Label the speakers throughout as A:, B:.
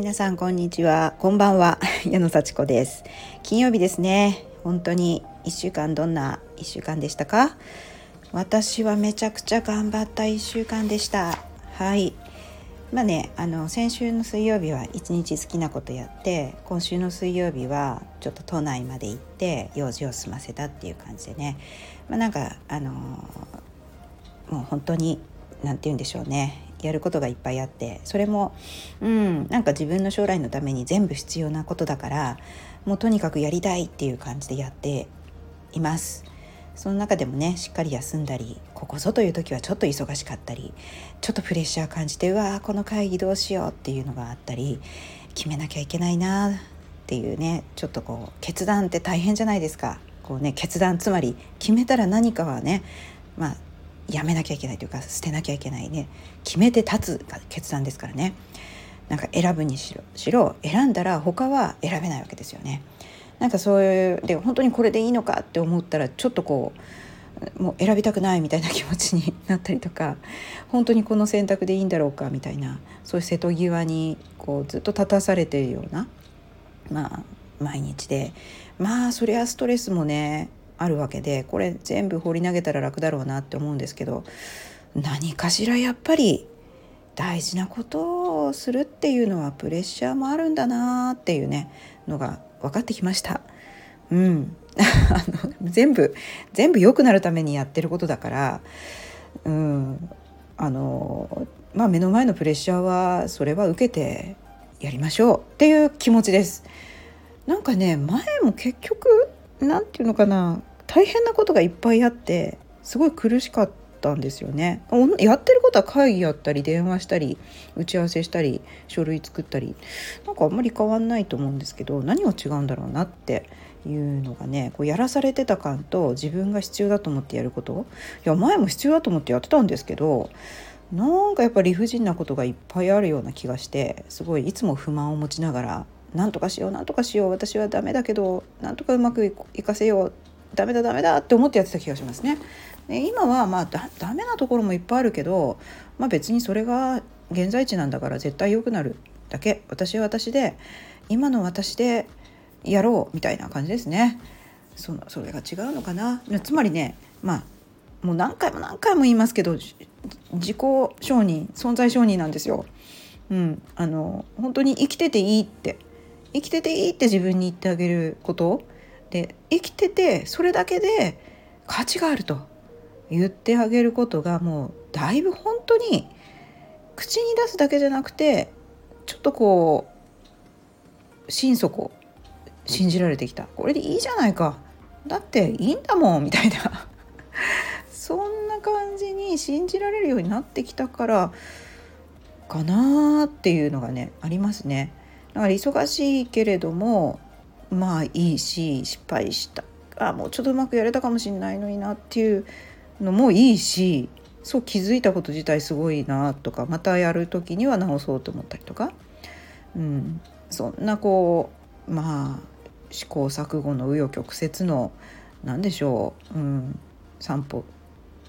A: 皆さんこんにちは。こんばんは。矢野幸子です。金曜日ですね。本当に1週間どんな1週間でしたか？私はめちゃくちゃ頑張った1週間でした。はい。まあねあの先週の水曜日は一日好きなことやって今週の水曜日はちょっと都内まで行って用事を済ませたっていう感じでね。まあなんかあのもう本当に何て言うんでしょうね。やることがいっぱいあってそれもうんなんか自分の将来のために全部必要なことだからもうとにかくやりたいっていう感じでやっています。その中でもねしっかり休んだりここぞという時はちょっと忙しかったりちょっとプレッシャー感じてうわーこの会議どうしようっていうのがあったり決めなきゃいけないなっていうねちょっとこう決断って大変じゃないですか。こうね決断つまり決めたら何かはねまあやめなきゃいけないというか捨てなきゃいけないね決めて立つが決断ですからねなんか選ぶにしろしろ選んだら他は選べないわけですよね。なんかそういうで本当にこれでいいのかって思ったらちょっとこうもう選びたくないみたいな気持ちになったりとか本当にこの選択でいいんだろうかみたいなそういう瀬戸際にこうずっと立たされているようなまあ毎日でまあそりゃストレスもねあるわけでこれ全部放り投げたら楽だろうなって思うんですけど何かしらやっぱり大事なことをするっていうのはプレッシャーもあるんだなっていうねのが分かってきました。うん、あの全部全部良くなるためにやってることだから、うん、あのまあ目の前のプレッシャーはそれは受けてやりましょうっていう気持ちです。なんかね前も結局何て言うのかな大変なことがいっぱいあってすごい苦しかったんですよね。やってることは会議やったり電話したり打ち合わせしたり書類作ったりなんかあんまり変わんないと思うんですけど何が違うんだろうなっていうのがねこうやらされてた感と自分が必要だと思ってやることいや前も必要だと思ってやってたんですけどなんかやっぱ理不尽なことがいっぱいあるような気がしてすごいいつも不満を持ちながら何とかしよう何とかしよう私はダメだけど何とかうまくいかせようダメだダメだって思ってやってた気がしますね。で今はまあだダメなところもいっぱいあるけど、まあ、別にそれが現在地なんだから絶対良くなるだけ私は私で今の私でやろうみたいな感じですね。そのそれが違うのかなつまりねまあもう何回も何回も言いますけど自己承認存在承認なんですよ。うん、あの本当に生きてていいって生きてていいって自分に言ってあげることで生きててそれだけで価値があると言ってあげることがもうだいぶ本当に口に出すだけじゃなくてちょっとこう心底信じられてきた。これでいいじゃないか。だっていいんだもんみたいな。そんな感じに信じられるようになってきたからかなっていうのがねありますね。だから忙しいけれどもまあいいし失敗した。あもうちょっとうまくやれたかもしれないのになっていうのもいいしそう気づいたこと自体すごいなとかまたやる時には直そうと思ったりとか、うん、そんなこうまあ試行錯誤の紆余曲折の何でしょう、うん、3歩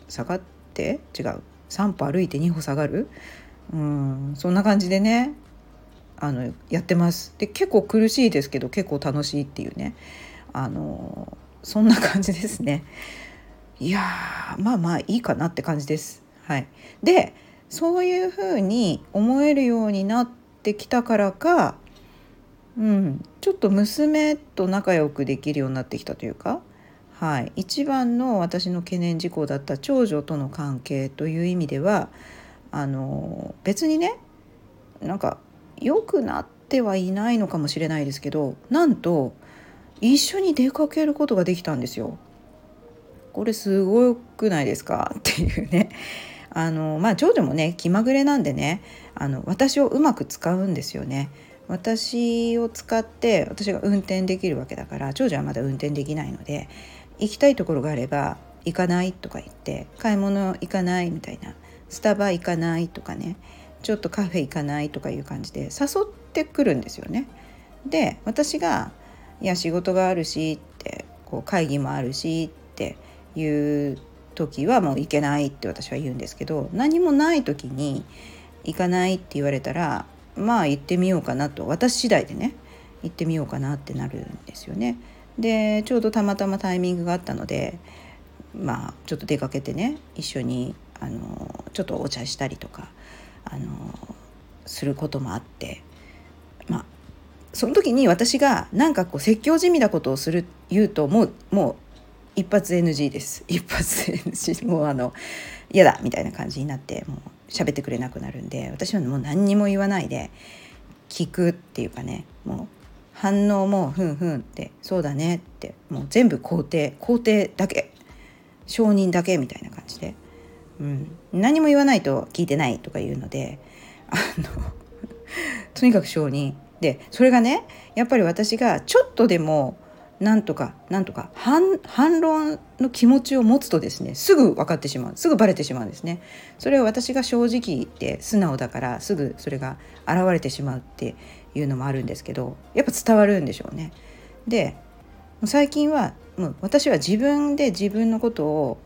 A: 下がって違う。3歩歩いて2歩下がる、うん、そんな感じでね。あのやってます。で結構苦しいですけど結構楽しいっていうね。あのそんな感じですね。いやまあまあいいかなって感じです。はい、でそういうふうに思えるようになってきたからか、うん、ちょっと娘と仲良くできるようになってきたというか、はい、一番の私の懸念事項だった長女との関係という意味ではあの別にねなんか良くなってはいないのかもしれないですけどなんと一緒に出かけることができたんですよ。これすごくないですか？っていうね。あのまあ長女もね気まぐれなんでねあの私をうまく使うんですよね。私を使って私が運転できるわけだから長女はまだ運転できないので行きたいところがあれば行かないとか言って買い物行かないみたいなスタバ行かないとかねちょっとカフェ行かないとかいう感じで誘ってくるんですよね。で私が「いや仕事があるし」ってこう会議もあるしっていう時はもう行けないって私は言うんですけど何もない時に行かないって言われたらまあ行ってみようかなと私次第でね行ってみようかなってなるんですよね。でちょうどたまたまタイミングがあったのでまあちょっと出かけてね一緒にあのちょっとお茶したりとかあのすることもあってまあその時に私がなんかこう説教じみなことをする言うともうもう一発 NG です。一発 NG もうあの嫌だみたいな感じになってもう喋ってくれなくなるんで私はもう何にも言わないで聞くっていうかねもう反応もふんふんってそうだねってもう全部肯定肯定だけ承認だけみたいな感じで、うん、何も言わないと聞いてないとか言うのであの とにかく承認でそれがねやっぱり私がちょっとでもなんとかなんとか反論の気持ちを持つとですねすぐ分かってしまう。すぐバレてしまうんですね。それは私が正直で素直だからすぐそれが現れてしまうっていうのもあるんですけどやっぱ伝わるんでしょうね。で最近はもう私は自分で自分のことを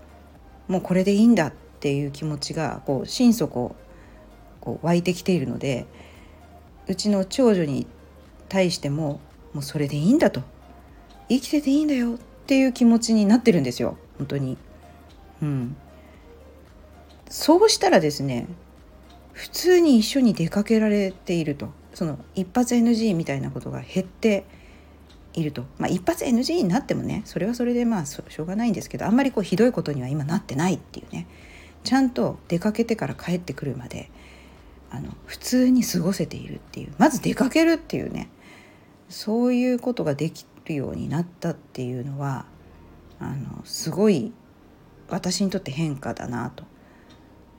A: もうこれでいいんだっっていう気持ちがこう心底こう湧いてきているのでうちの長女に対してももうそれでいいんだと。生きてていいんだよ。っていう気持ちになってるんですよ。本当に。うん、そうしたらですね普通に一緒に出かけられていると。その一発 NG みたいなことが減っていると、まあ、一発 NG になってもねそれはそれでまあしょうがないんですけどあんまりこうひどいことには今なってないっていうね。ちゃんと出かけてから帰ってくるまであの普通に過ごせているっていうまず出かけるっていうねそういうことができるようになったっていうのはあのすごい私にとって変化だなと。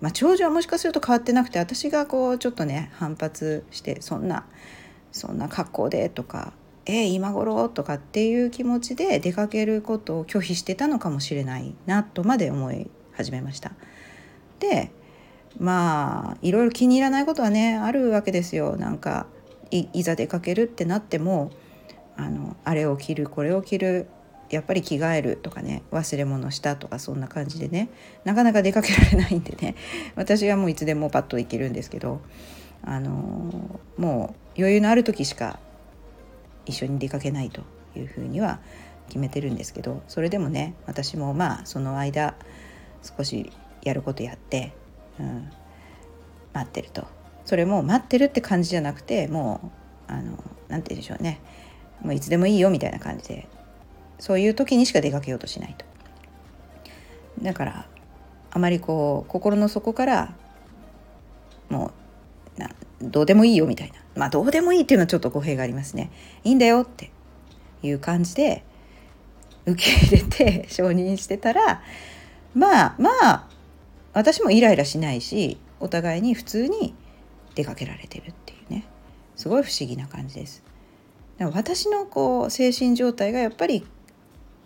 A: まあ、長女はもしかすると変わってなくて私がこうちょっとね反発してそんなそんな格好でとかえー、今頃とかっていう気持ちで出かけることを拒否してたのかもしれないなとまで思い始めました。でまあいろいろ気に入らないことはねあるわけですよ。なんかいざ出かけるってなってもあのあれを着るこれを着るやっぱり着替えるとかね忘れ物したとかそんな感じでねなかなか出かけられないんでね 私はもういつでもパッと行けるんですけどあのもう余裕のある時しか一緒に出かけないというふうには決めてるんですけどそれでもね私もまあその間少しやることやって、うん、待ってるとそれも待ってるって感じじゃなくてもうあの何て言うんでしょうねもういつでもいいよみたいな感じでそういう時にしか出かけようとしないと。だからあまりこう心の底からもうなどうでもいいよみたいなまあどうでもいいっていうのはちょっと語弊がありますね。いいんだよっていう感じで受け入れて承認してたらまあまあ私もイライラしないしお互いに普通に出かけられてるっていうねすごい不思議な感じです。私のこう精神状態がやっぱり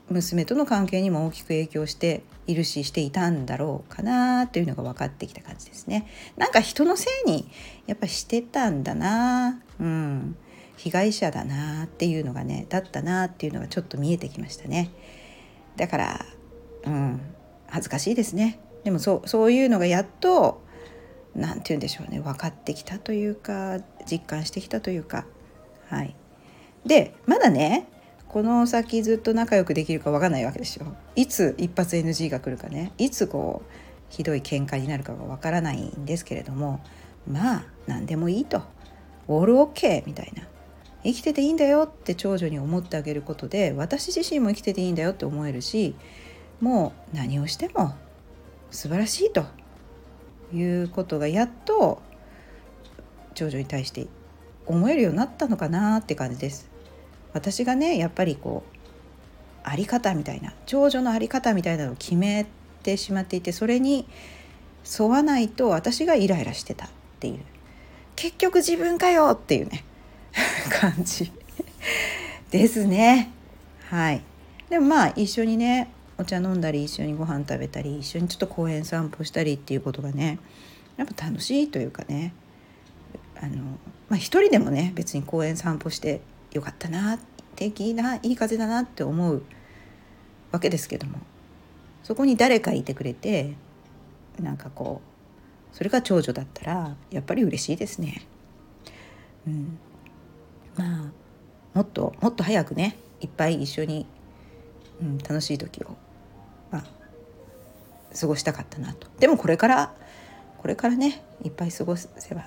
A: 娘との関係にも大きく影響しているししていたんだろうかなというのが分かってきた感じですね。なんか人のせいにやっぱしてたんだな、うん、被害者だなっていうのがねだったなっていうのがちょっと見えてきましたね。だから、うん、恥ずかしいですね。でもそうそういうのがやっと何て言うんでしょうね分かってきたというか実感してきたというか。はい。でまだねこの先ずっと仲良くできるか分かんないわけですよ。いつ一発 NG が来るかね。いつこうひどい喧嘩になるかが分からないんですけれども。まあ何でもいいと。オールオッケーみたいな。生きてていいんだよって長女に思ってあげることで私自身も生きてていいんだよって思えるしもう何をしても素晴らしいということがやっと長女に対して思えるようになったのかなって感じです。私がねやっぱりこうあり方みたいな長女のあり方みたいなのを決めてしまっていてそれに沿わないと私がイライラしてたっていう結局自分かよっていうね 感じですねはいでもまあ一緒にねお茶飲んだり一緒にご飯食べたり一緒にちょっと公園散歩したりっていうことがねやっぱ楽しいというかねあのまあ一人でもね別に公園散歩してよかったな天気いいないい風だなって思うわけですけどもそこに誰かいてくれてなんかこうそれが長女だったらやっぱり嬉しいですね。うん、まあもっともっと早くねいっぱい一緒に、うん、楽しい時を、過ごしたかったなとでもこれからこれからねいっぱい過ごせば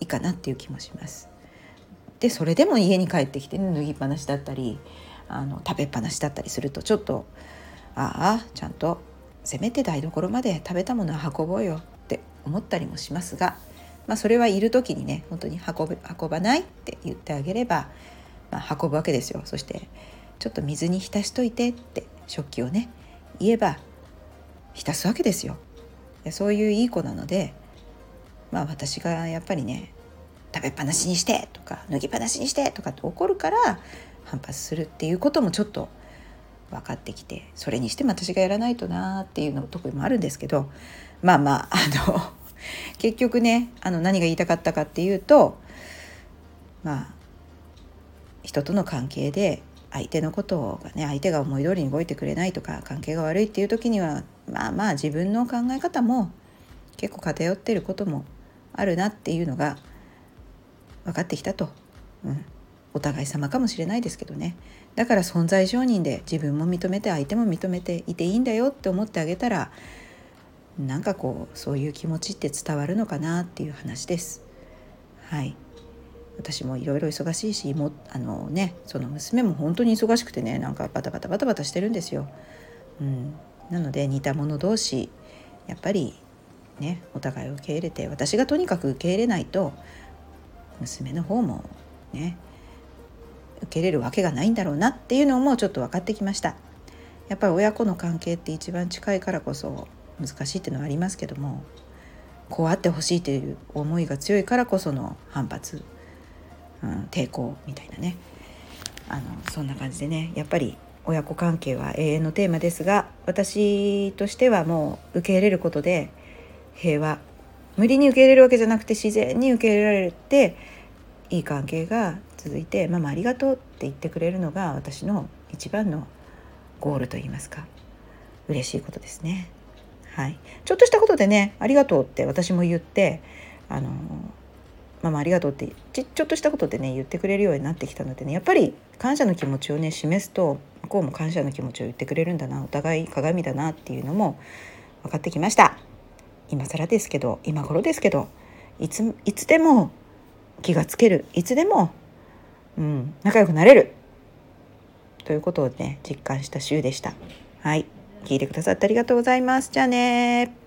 A: いいかなっていう気もします。でそれでも家に帰ってきて、ね、脱ぎっぱなしだったりあの食べっぱなしだったりするとちょっとああちゃんとせめて台所まで食べたものは運ぼうよって思ったりもしますが、まあ、それはいる時にね本当に運ぶ運ばないって言ってあげれば、まあ、運ぶわけですよそしてちょっと水に浸しといてって食器をね言えば浸すわけですよ。そういういい子なのでまあ私がやっぱりね食べっぱなしにしてとか脱ぎっぱなしにしてとかって怒るから反発するっていうこともちょっと分かってきてそれにしても私がやらないとなっていうのとこもあるんですけどまあまああの 結局ねあの何が言いたかったかっていうとまあ人との関係で相手のことがね相手が思い通りに動いてくれないとか関係が悪いっていう時にはまあまあ自分の考え方も結構偏ってることもあるなっていうのが分かってきたと、うん、お互い様かもしれないですけどね。だから存在承認で自分も認めて相手も認めていていいんだよって思ってあげたらなんかこうそういう気持ちって伝わるのかなっていう話です。はい。私もいろいろ忙しいしもあのねその娘も本当に忙しくてねなんかバタバタバタバタしてるんですよ。うん、なので似た者同士やっぱりねお互い受け入れて私がとにかく受け入れないと娘の方もね受け入れるわけがないんだろうなっていうのもちょっと分かってきましたやっぱり親子の関係って一番近いからこそ難しいっていうのはありますけどもこうあってほしいという思いが強いからこその反発、うん、抵抗みたいなね。あのそんな感じでね。やっぱり親子関係は永遠のテーマですが私としてはもう受け入れることで平和無理に受け入れるわけじゃなくて自然に受け入れられていい関係が続いて「ママありがとう」って言ってくれるのが私の一番のゴールと言いますか嬉しいことですね。はい、ちょっとしたことでね「ありがとう」って私も言ってあのママありがとうってちちょっとしたことでね言ってくれるようになってきたのでねやっぱり感謝の気持ちをね示すと向こうも感謝の気持ちを言ってくれるんだなお互い鏡だなっていうのも分かってきました。今更ですけど今頃ですけどいついつでも気がつける。いつでもうん、仲良くなれる。ということをね実感した週でした。はい。聞いてくださってありがとうございます。じゃあね